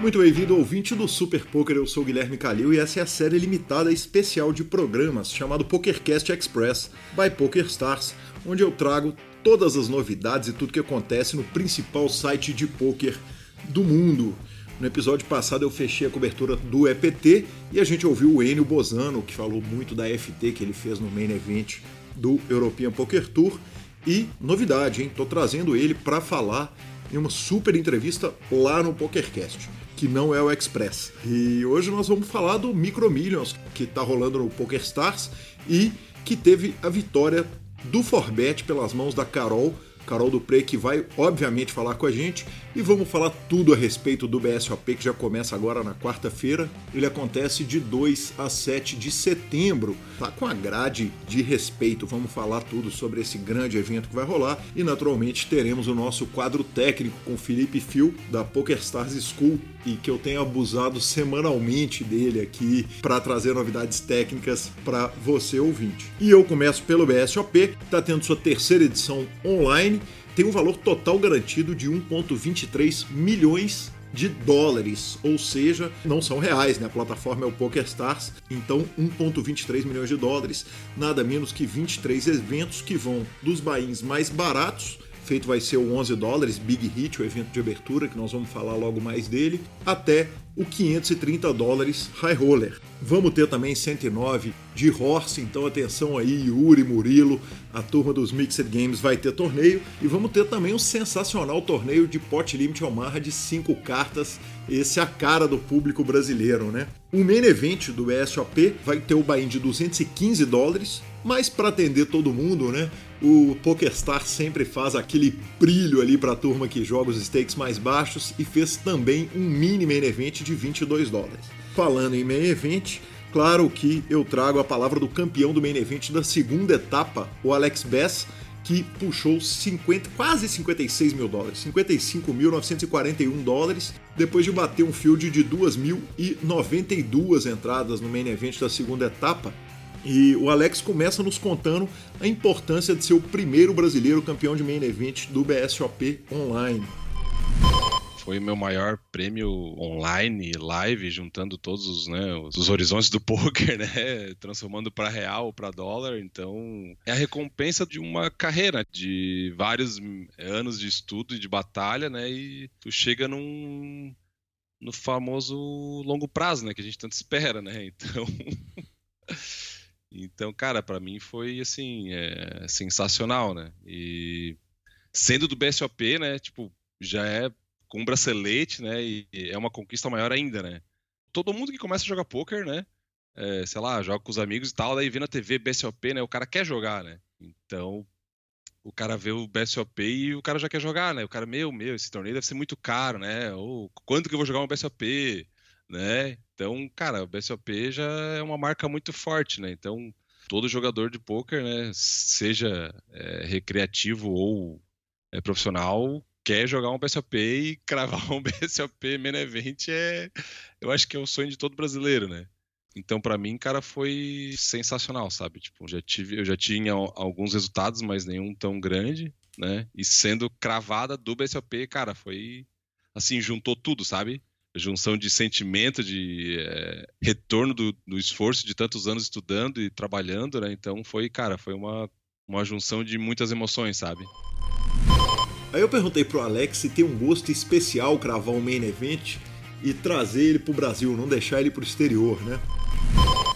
Muito bem-vindo, ouvinte do Super Poker. Eu sou Guilherme Calil e essa é a série limitada especial de programas chamado PokerCast Express by PokerStars, onde eu trago todas as novidades e tudo que acontece no principal site de poker do mundo. No episódio passado eu fechei a cobertura do EPT e a gente ouviu o Enio Bozano, que falou muito da FT que ele fez no main event do European Poker Tour. E novidade, hein? Tô trazendo ele para falar em uma super entrevista lá no PokerCast, que não é o Express. E hoje nós vamos falar do Micro Millions, que tá rolando no PokerStars e que teve a vitória do Forbet pelas mãos da Carol Carol Dupré, que vai obviamente falar com a gente e vamos falar tudo a respeito do BSOP que já começa agora na quarta-feira. Ele acontece de 2 a 7 de setembro. Tá com a grade de respeito. Vamos falar tudo sobre esse grande evento que vai rolar e naturalmente teremos o nosso quadro técnico com Felipe Fio da PokerStars School e que eu tenho abusado semanalmente dele aqui para trazer novidades técnicas para você ouvinte. E eu começo pelo BSOP, está tendo sua terceira edição online tem um valor total garantido de 1,23 milhões de dólares, ou seja, não são reais, né? A plataforma é o PokerStars, então 1.23 milhões de dólares, nada menos que 23 eventos que vão dos bains mais baratos feito vai ser o 11 dólares, Big Hit, o evento de abertura, que nós vamos falar logo mais dele, até o 530 dólares High Roller. Vamos ter também 109 de Horse, então atenção aí, Yuri, Murilo, a turma dos Mixed Games vai ter torneio. E vamos ter também um sensacional torneio de Pot Limit Omaha de 5 cartas, esse é a cara do público brasileiro, né? O main event do ESOP vai ter o buy de 215 dólares, mas para atender todo mundo, né? O PokerStar sempre faz aquele brilho ali para a turma que joga os stakes mais baixos e fez também um mini main event de 22 dólares. Falando em main event, claro que eu trago a palavra do campeão do main event da segunda etapa, o Alex Bass, que puxou 50, quase 56 mil dólares, 55.941 dólares, depois de bater um field de 2.092 entradas no main event da segunda etapa e o Alex começa nos contando a importância de ser o primeiro brasileiro campeão de main event do BSOP online. Foi meu maior prêmio online, live, juntando todos os, né, os horizontes do poker, né, transformando para real, para dólar. Então, é a recompensa de uma carreira de vários anos de estudo e de batalha, né, e tu chega num no famoso longo prazo, né, que a gente tanto espera, né? Então, Então, cara, para mim foi assim, é, sensacional, né? E sendo do BSOP, né, tipo, já é com um bracelete, né, e é uma conquista maior ainda, né? Todo mundo que começa a jogar poker, né, é, sei lá, joga com os amigos e tal, daí vê na TV BSOP, né, o cara quer jogar, né? Então, o cara vê o BSOP e o cara já quer jogar, né? O cara, meu, meu, esse torneio deve ser muito caro, né? Ou quanto que eu vou jogar um BSOP? Né? Então, cara, o BSOP já é uma marca muito forte, né? Então, todo jogador de poker, né, seja é, recreativo ou é, profissional, quer jogar um BSOP e cravar um BSOP main event é, eu acho que é o sonho de todo brasileiro, né? Então, para mim, cara, foi sensacional, sabe? Tipo, já tive, eu já tinha alguns resultados, mas nenhum tão grande, né? E sendo cravada do BSOP, cara, foi assim, juntou tudo, sabe? Junção de sentimento, de é, retorno do, do, esforço de tantos anos estudando e trabalhando, né? Então foi, cara, foi uma, uma junção de muitas emoções, sabe? Aí eu perguntei pro Alex se tem um gosto especial cravar um main event e trazer ele pro Brasil, não deixar ele pro exterior, né?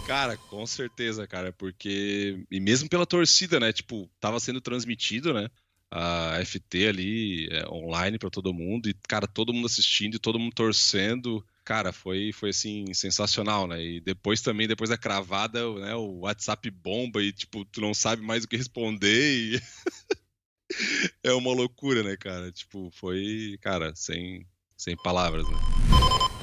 Cara, com certeza, cara, porque. E mesmo pela torcida, né? Tipo, tava sendo transmitido, né? A FT ali é, online para todo mundo e cara todo mundo assistindo e todo mundo torcendo. Cara foi foi assim sensacional né? E depois também depois da cravada né o WhatsApp bomba e tipo tu não sabe mais o que responder e é uma loucura né cara? Tipo foi cara sem sem palavras né?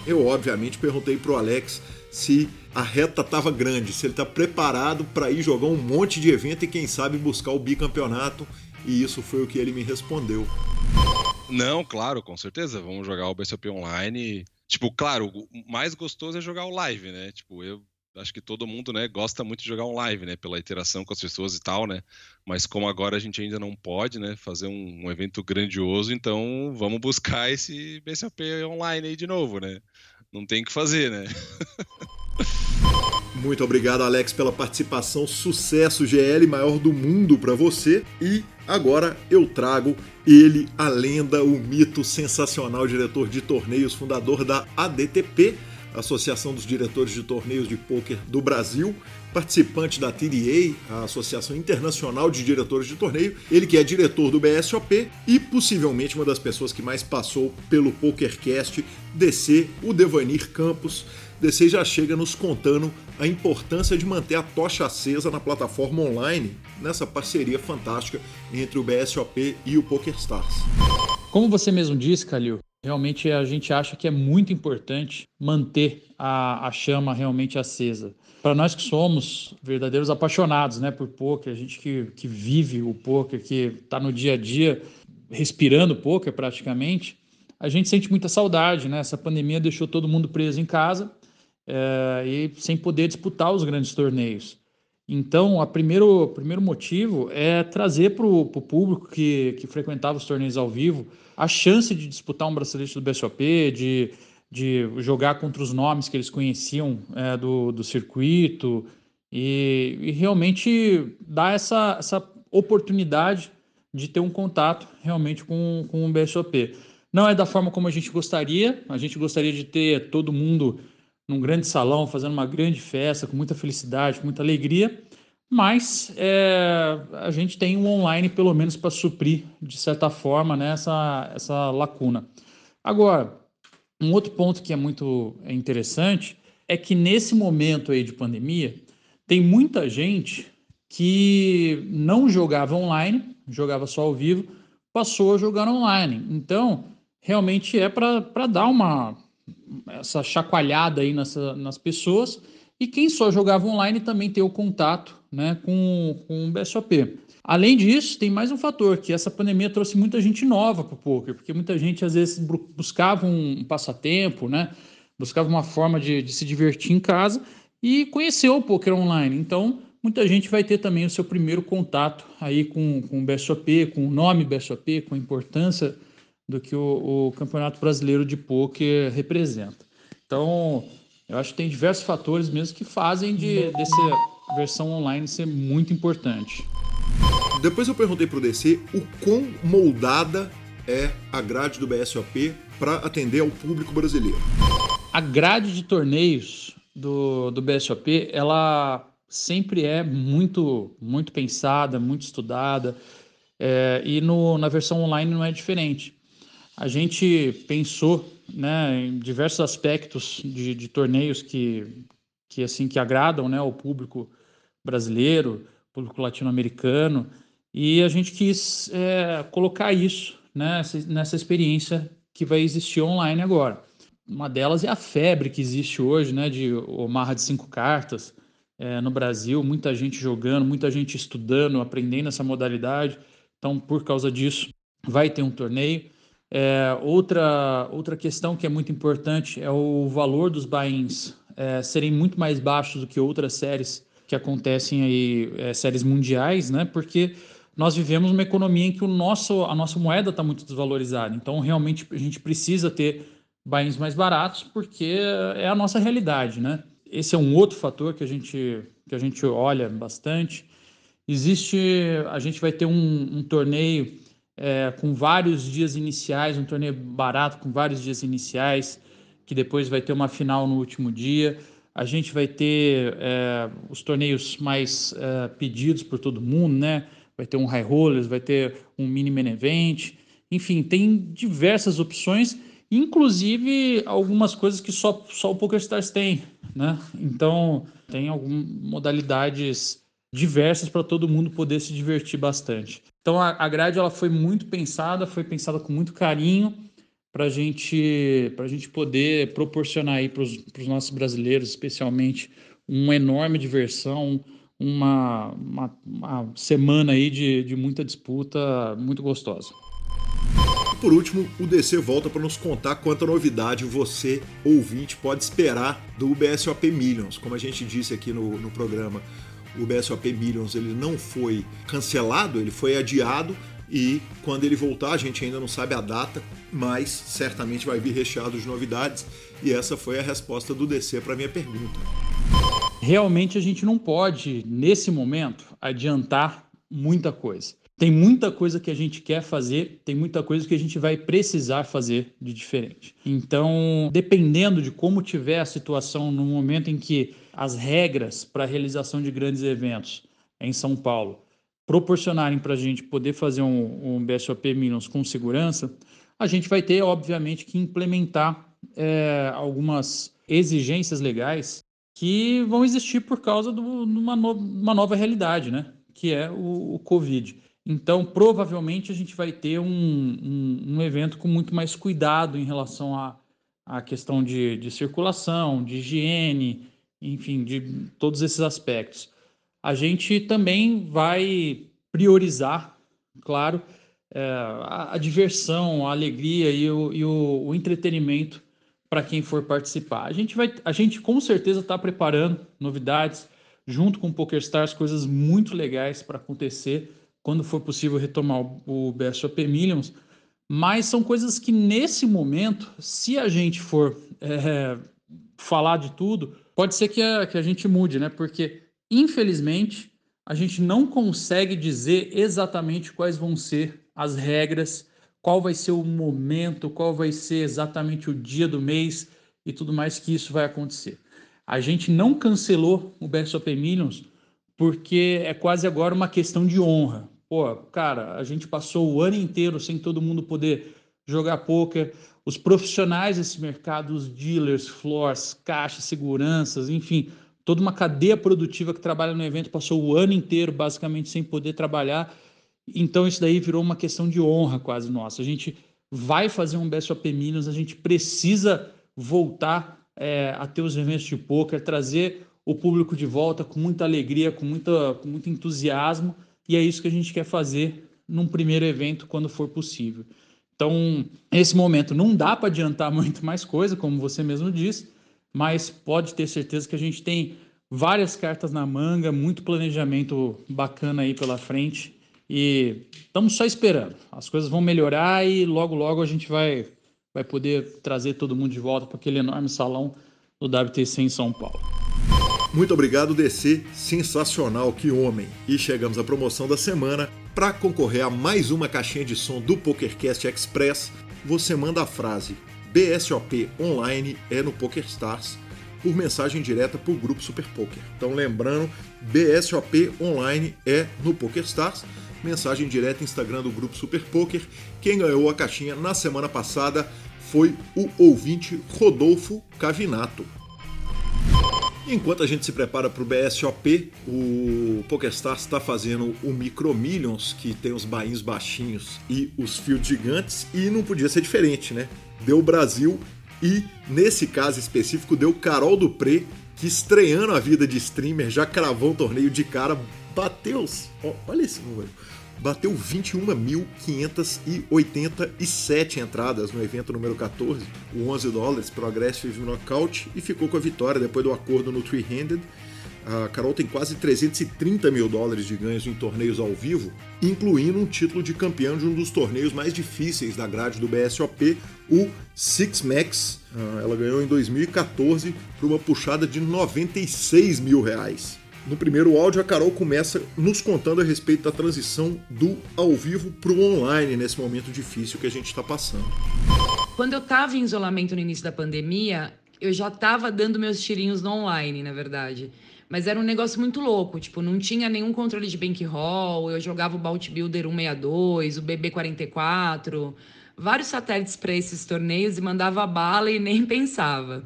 Eu obviamente perguntei pro Alex se a reta tava grande, se ele tá preparado para ir jogar um monte de evento e quem sabe buscar o bicampeonato e isso foi o que ele me respondeu. Não, claro, com certeza. Vamos jogar o BSOP online. Tipo, claro, o mais gostoso é jogar o live, né? Tipo, eu acho que todo mundo, né, gosta muito de jogar online, né, pela interação com as pessoas e tal, né, mas como agora a gente ainda não pode, né, fazer um, um evento grandioso, então vamos buscar esse BCP online aí de novo, né, não tem o que fazer, né. Muito obrigado, Alex, pela participação. Sucesso GL maior do mundo para você. E agora eu trago ele, a lenda, o mito sensacional, diretor de torneios, fundador da ADTP, Associação dos Diretores de Torneios de Pôquer do Brasil, participante da TDA, a Associação Internacional de Diretores de Torneio, ele que é diretor do BSOP e possivelmente uma das pessoas que mais passou pelo PokerCast, DC, o Devanir Campos. DC já chega nos contando a importância de manter a tocha acesa na plataforma online, nessa parceria fantástica entre o BSOP e o PokerStars. Como você mesmo disse, Calil, realmente a gente acha que é muito importante manter a, a chama realmente acesa. Para nós que somos verdadeiros apaixonados né, por poker, a gente que, que vive o poker, que está no dia a dia respirando poker praticamente, a gente sente muita saudade. Né? Essa pandemia deixou todo mundo preso em casa é, e sem poder disputar os grandes torneios. Então, o primeiro, primeiro motivo é trazer para o público que, que frequentava os torneios ao vivo a chance de disputar um bracelete do BSOP, de, de jogar contra os nomes que eles conheciam é, do, do circuito e, e, realmente dar essa, essa oportunidade de ter um contato realmente com, com o BSOP. Não é da forma como a gente gostaria, a gente gostaria de ter todo mundo num grande salão, fazendo uma grande festa, com muita felicidade, com muita alegria, mas é, a gente tem um online pelo menos para suprir, de certa forma, né, essa, essa lacuna. Agora, um outro ponto que é muito interessante é que nesse momento aí de pandemia, tem muita gente que não jogava online, jogava só ao vivo, passou a jogar online. Então, realmente é para dar uma, essa chacoalhada aí nessa, nas pessoas. E quem só jogava online também ter o contato né, com, com o BSOP. Além disso, tem mais um fator, que essa pandemia trouxe muita gente nova para o poker, porque muita gente às vezes buscava um passatempo, né, buscava uma forma de, de se divertir em casa e conheceu o poker online. Então, muita gente vai ter também o seu primeiro contato aí com, com o BSOP, com o nome BSOP, com a importância do que o, o Campeonato Brasileiro de Poker representa. Então, eu acho que tem diversos fatores mesmo que fazem de, dessa versão online ser muito importante. Depois eu perguntei para o DC o quão moldada é a grade do BSOP para atender ao público brasileiro. A grade de torneios do, do BSOP, ela sempre é muito, muito pensada, muito estudada, é, e no, na versão online não é diferente a gente pensou né, em diversos aspectos de, de torneios que, que assim que agradam né, ao público brasileiro, público latino-americano, e a gente quis é, colocar isso né, nessa experiência que vai existir online agora. Uma delas é a febre que existe hoje, né, de Omarra de cinco cartas é, no Brasil, muita gente jogando, muita gente estudando, aprendendo essa modalidade. Então, por causa disso, vai ter um torneio. É, outra, outra questão que é muito importante é o valor dos buy-ins é, serem muito mais baixos do que outras séries que acontecem aí, é, séries mundiais, né? Porque nós vivemos uma economia em que o nosso, a nossa moeda está muito desvalorizada. Então, realmente, a gente precisa ter buy-ins mais baratos porque é a nossa realidade, né? Esse é um outro fator que a gente, que a gente olha bastante. Existe, a gente vai ter um, um torneio é, com vários dias iniciais, um torneio barato com vários dias iniciais, que depois vai ter uma final no último dia. A gente vai ter é, os torneios mais é, pedidos por todo mundo, né? Vai ter um high rollers, vai ter um mini main event, enfim, tem diversas opções, inclusive algumas coisas que só, só o PokerStars tem, né? Então, tem algumas modalidades diversas para todo mundo poder se divertir bastante. Então a, a grade ela foi muito pensada, foi pensada com muito carinho para gente, a gente poder proporcionar aí para os nossos brasileiros, especialmente, uma enorme diversão, uma, uma, uma semana aí de, de muita disputa muito gostosa. por último, o DC volta para nos contar quanta novidade você, ouvinte, pode esperar do BSOP Millions. Como a gente disse aqui no, no programa, o BSOP Millions ele não foi cancelado, ele foi adiado e quando ele voltar, a gente ainda não sabe a data, mas certamente vai vir recheado de novidades. E essa foi a resposta do DC para minha pergunta. Realmente a gente não pode, nesse momento, adiantar muita coisa. Tem muita coisa que a gente quer fazer, tem muita coisa que a gente vai precisar fazer de diferente. Então, dependendo de como tiver a situação no momento em que as regras para a realização de grandes eventos em São Paulo proporcionarem para a gente poder fazer um, um BSOP Minus com segurança, a gente vai ter, obviamente, que implementar é, algumas exigências legais que vão existir por causa de uma, no, uma nova realidade, né? que é o, o Covid. Então, provavelmente, a gente vai ter um, um, um evento com muito mais cuidado em relação à, à questão de, de circulação, de higiene, enfim, de todos esses aspectos. A gente também vai priorizar, claro, é, a, a, diversão, a alegria e o, e o, o entretenimento para quem for participar. A gente vai, a gente com certeza está preparando novidades junto com o PokerStars, coisas muito legais para acontecer quando for possível retomar o BSOP Millions, mas são coisas que nesse momento, se a gente for é, falar de tudo, pode ser que a, que a gente mude, né? Porque, infelizmente, a gente não consegue dizer exatamente quais vão ser as regras, qual vai ser o momento, qual vai ser exatamente o dia do mês e tudo mais que isso vai acontecer. A gente não cancelou o BSOP Millions porque é quase agora uma questão de honra. Pô, cara, a gente passou o ano inteiro sem todo mundo poder jogar poker. Os profissionais desse mercado, os dealers, floors, caixas, seguranças, enfim, toda uma cadeia produtiva que trabalha no evento passou o ano inteiro basicamente sem poder trabalhar. Então isso daí virou uma questão de honra quase nossa. A gente vai fazer um BSOP Minas, a gente precisa voltar é, a ter os eventos de poker, trazer o público de volta com muita alegria, com, muita, com muito entusiasmo, e é isso que a gente quer fazer num primeiro evento quando for possível. Então, nesse momento não dá para adiantar muito mais coisa, como você mesmo disse, mas pode ter certeza que a gente tem várias cartas na manga, muito planejamento bacana aí pela frente e estamos só esperando. As coisas vão melhorar e logo logo a gente vai vai poder trazer todo mundo de volta para aquele enorme salão do WTC em São Paulo. Muito obrigado, DC. Sensacional, que homem. E chegamos à promoção da semana. Para concorrer a mais uma caixinha de som do PokerCast Express, você manda a frase BSOP online é no PokerStars por mensagem direta para o grupo Super Poker. Então lembrando, BSOP online é no PokerStars, mensagem direta Instagram do grupo Super Poker. Quem ganhou a caixinha na semana passada foi o ouvinte Rodolfo Cavinato. Enquanto a gente se prepara para o BSOP, o PokerStars está fazendo o Micro Millions, que tem os bainhos baixinhos e os fios gigantes, e não podia ser diferente, né? Deu Brasil e, nesse caso específico, deu Carol Dupré, que estreando a vida de streamer já cravou um torneio de cara, bateu. Olha esse número bateu 21.587 entradas no evento número 14, o 11 dólares Progressive Knockout, e ficou com a vitória depois do acordo no Three Handed. A Carol tem quase 330 mil dólares de ganhos em torneios ao vivo, incluindo um título de campeão de um dos torneios mais difíceis da grade do BSOP, o Six Max. Ah, ela ganhou em 2014 por uma puxada de 96 mil reais. No primeiro áudio, a Carol começa nos contando a respeito da transição do ao vivo para o online nesse momento difícil que a gente está passando. Quando eu estava em isolamento no início da pandemia, eu já estava dando meus tirinhos no online, na verdade. Mas era um negócio muito louco, tipo, não tinha nenhum controle de bankroll, eu jogava o Bout Builder 162, o BB44, vários satélites para esses torneios e mandava bala e nem pensava.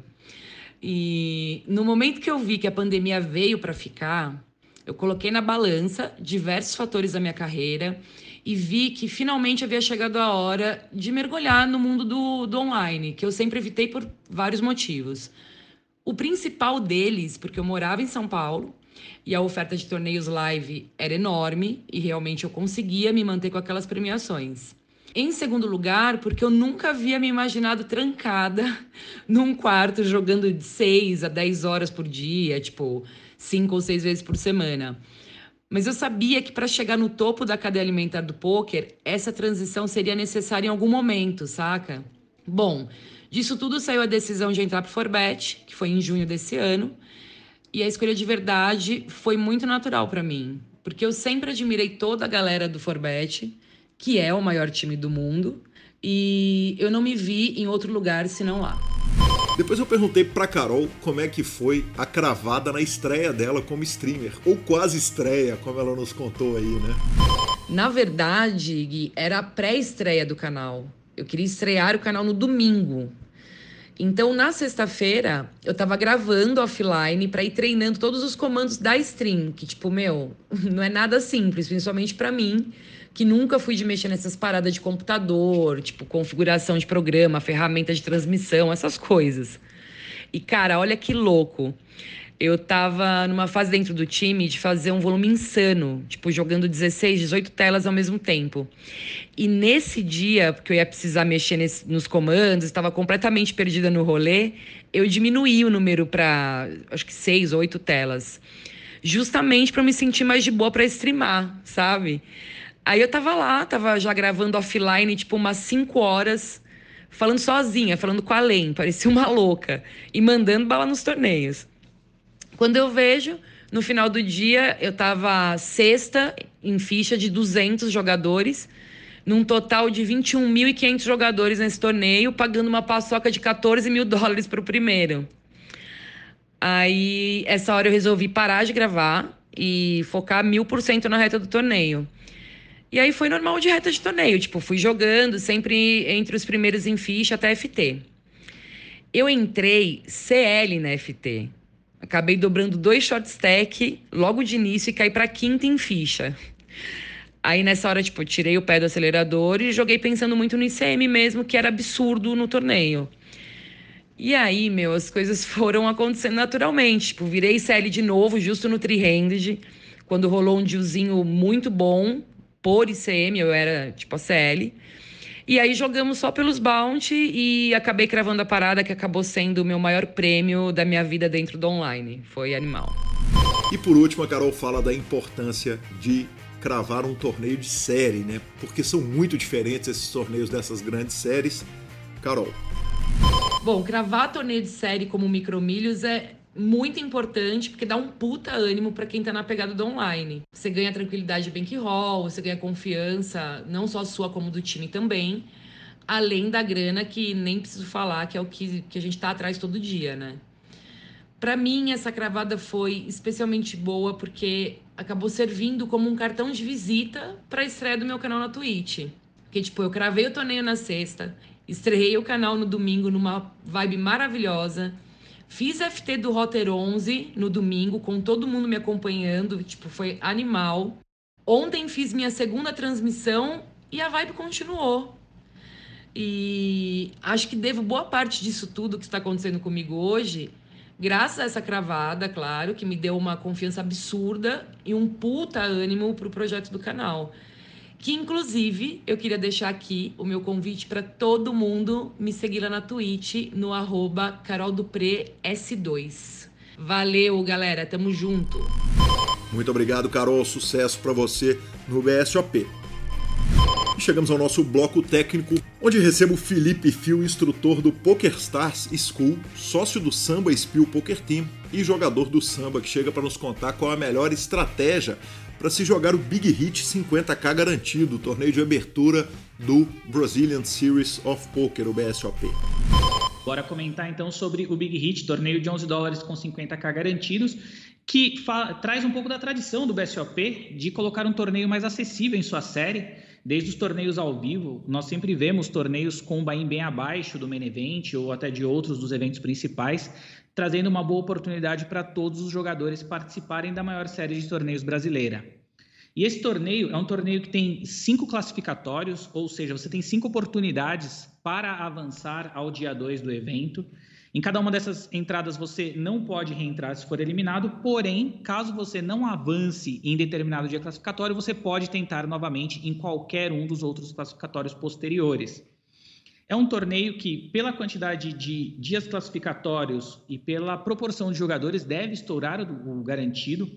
E no momento que eu vi que a pandemia veio para ficar, eu coloquei na balança diversos fatores da minha carreira e vi que finalmente havia chegado a hora de mergulhar no mundo do, do online, que eu sempre evitei por vários motivos. O principal deles, porque eu morava em São Paulo e a oferta de torneios live era enorme e realmente eu conseguia me manter com aquelas premiações. Em segundo lugar, porque eu nunca havia me imaginado trancada num quarto jogando de 6 a 10 horas por dia, tipo, cinco ou seis vezes por semana. Mas eu sabia que para chegar no topo da cadeia alimentar do poker, essa transição seria necessária em algum momento, saca? Bom, disso tudo saiu a decisão de entrar para o Forbet, que foi em junho desse ano, e a escolha de verdade foi muito natural para mim, porque eu sempre admirei toda a galera do Forbet, que é o maior time do mundo, e eu não me vi em outro lugar senão lá. Depois eu perguntei pra Carol como é que foi a cravada na estreia dela como streamer, ou quase estreia, como ela nos contou aí, né? Na verdade, Gui, era a pré-estreia do canal. Eu queria estrear o canal no domingo. Então, na sexta-feira, eu tava gravando offline para ir treinando todos os comandos da stream, que tipo, meu, não é nada simples, principalmente para mim, que nunca fui de mexer nessas paradas de computador, tipo configuração de programa, ferramenta de transmissão, essas coisas. E cara, olha que louco. Eu tava numa fase dentro do time de fazer um volume insano, tipo jogando 16, 18 telas ao mesmo tempo. E nesse dia, porque eu ia precisar mexer nesse, nos comandos, estava completamente perdida no rolê, eu diminuí o número para acho que 6 ou 8 telas. Justamente para me sentir mais de boa para streamar, sabe? Aí eu tava lá, tava já gravando offline, tipo, umas 5 horas, falando sozinha, falando com a Len, parecia uma louca, e mandando bala nos torneios. Quando eu vejo, no final do dia, eu tava sexta em ficha de 200 jogadores, num total de 21.500 jogadores nesse torneio, pagando uma paçoca de 14 mil dólares para o primeiro. Aí, essa hora eu resolvi parar de gravar e focar mil por cento na reta do torneio. E aí foi normal de reta de torneio, tipo, fui jogando sempre entre os primeiros em ficha até FT. Eu entrei CL na FT. Acabei dobrando dois short stack logo de início e caí para quinta em ficha. Aí nessa hora, tipo, tirei o pé do acelerador e joguei pensando muito no ICM mesmo, que era absurdo no torneio. E aí, meu, as coisas foram acontecendo naturalmente. Tipo, virei CL de novo, justo no three-handed, quando rolou um dealzinho muito bom por ICM, eu era tipo a CL. E aí jogamos só pelos bounty e acabei cravando a parada que acabou sendo o meu maior prêmio da minha vida dentro do online. Foi animal. E por último, a Carol fala da importância de cravar um torneio de série, né? Porque são muito diferentes esses torneios dessas grandes séries. Carol. Bom, cravar torneio de série como micromilhos é muito importante, porque dá um puta ânimo para quem tá na pegada do online. Você ganha tranquilidade de bankroll, você ganha confiança, não só sua como do time também, além da grana que nem preciso falar, que é o que, que a gente tá atrás todo dia, né? Para mim, essa cravada foi especialmente boa porque acabou servindo como um cartão de visita para a estreia do meu canal na Twitch. Porque, tipo, eu cravei o torneio na sexta, estreiei o canal no domingo numa vibe maravilhosa, Fiz FT do Rotter 11 no domingo, com todo mundo me acompanhando, tipo, foi animal. Ontem fiz minha segunda transmissão e a vibe continuou. E acho que devo boa parte disso tudo que está acontecendo comigo hoje, graças a essa cravada, claro, que me deu uma confiança absurda e um puta ânimo para o projeto do canal que inclusive eu queria deixar aqui o meu convite para todo mundo me seguir lá na Twitch no arroba carolduprés2. Valeu, galera, tamo junto. Muito obrigado, Carol, sucesso para você no BSOP. Chegamos ao nosso bloco técnico, onde recebo Felipe Fio, instrutor do PokerStars School, sócio do Samba Spill Poker Team e jogador do samba, que chega para nos contar qual a melhor estratégia para se jogar o Big Hit 50k garantido, o torneio de abertura do Brazilian Series of Poker, o BSOP. Bora comentar então sobre o Big Hit, torneio de 11 dólares com 50k garantidos, que traz um pouco da tradição do BSOP de colocar um torneio mais acessível em sua série. Desde os torneios ao vivo, nós sempre vemos torneios com o buy bem abaixo do main event ou até de outros dos eventos principais, trazendo uma boa oportunidade para todos os jogadores participarem da maior série de torneios brasileira. E esse torneio é um torneio que tem cinco classificatórios, ou seja, você tem cinco oportunidades para avançar ao dia 2 do evento. Em cada uma dessas entradas você não pode reentrar se for eliminado, porém, caso você não avance em determinado dia classificatório, você pode tentar novamente em qualquer um dos outros classificatórios posteriores. É um torneio que, pela quantidade de dias classificatórios e pela proporção de jogadores, deve estourar o garantido.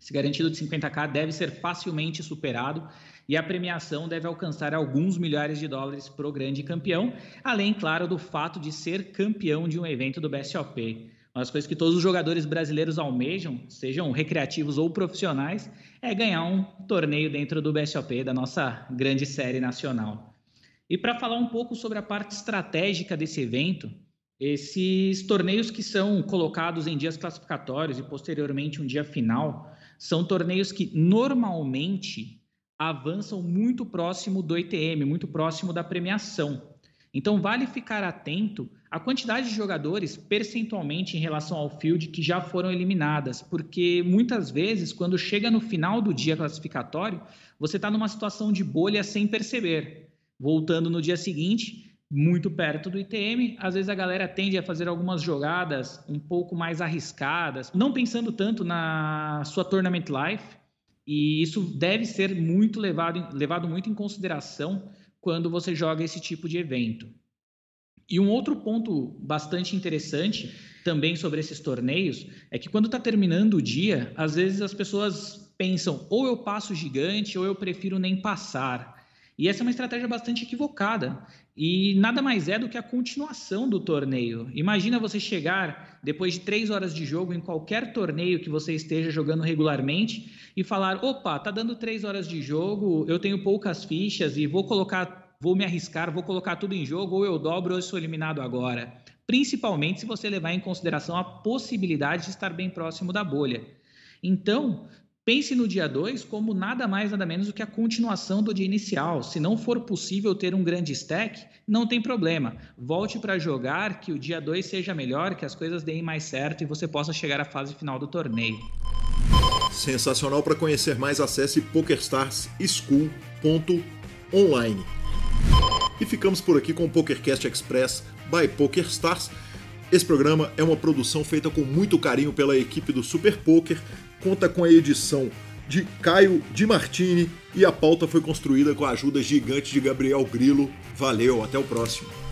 Esse garantido de 50k deve ser facilmente superado e a premiação deve alcançar alguns milhares de dólares para o grande campeão, além, claro, do fato de ser campeão de um evento do BSOP. Uma das coisas que todos os jogadores brasileiros almejam, sejam recreativos ou profissionais, é ganhar um torneio dentro do BSOP, da nossa grande série nacional. E para falar um pouco sobre a parte estratégica desse evento, esses torneios que são colocados em dias classificatórios e posteriormente um dia final, são torneios que normalmente avançam muito próximo do ITM, muito próximo da premiação. Então vale ficar atento à quantidade de jogadores percentualmente em relação ao field que já foram eliminadas, porque muitas vezes quando chega no final do dia classificatório, você está numa situação de bolha sem perceber voltando no dia seguinte, muito perto do ITM, às vezes a galera tende a fazer algumas jogadas um pouco mais arriscadas, não pensando tanto na sua tournament life, e isso deve ser muito levado, levado muito em consideração quando você joga esse tipo de evento. E um outro ponto bastante interessante também sobre esses torneios é que quando está terminando o dia, às vezes as pessoas pensam ou eu passo gigante ou eu prefiro nem passar. E essa é uma estratégia bastante equivocada. E nada mais é do que a continuação do torneio. Imagina você chegar depois de três horas de jogo em qualquer torneio que você esteja jogando regularmente e falar: opa, tá dando três horas de jogo, eu tenho poucas fichas e vou colocar, vou me arriscar, vou colocar tudo em jogo, ou eu dobro ou eu sou eliminado agora. Principalmente se você levar em consideração a possibilidade de estar bem próximo da bolha. Então, Pense no dia 2 como nada mais, nada menos do que a continuação do dia inicial. Se não for possível ter um grande stack, não tem problema. Volte para jogar, que o dia 2 seja melhor, que as coisas deem mais certo e você possa chegar à fase final do torneio. Sensacional para conhecer mais, acesse pokerstarsschool.online. E ficamos por aqui com o PokerCast Express by PokerStars. Esse programa é uma produção feita com muito carinho pela equipe do Super Poker conta com a edição de Caio Di Martini e a pauta foi construída com a ajuda gigante de Gabriel Grilo. Valeu, até o próximo.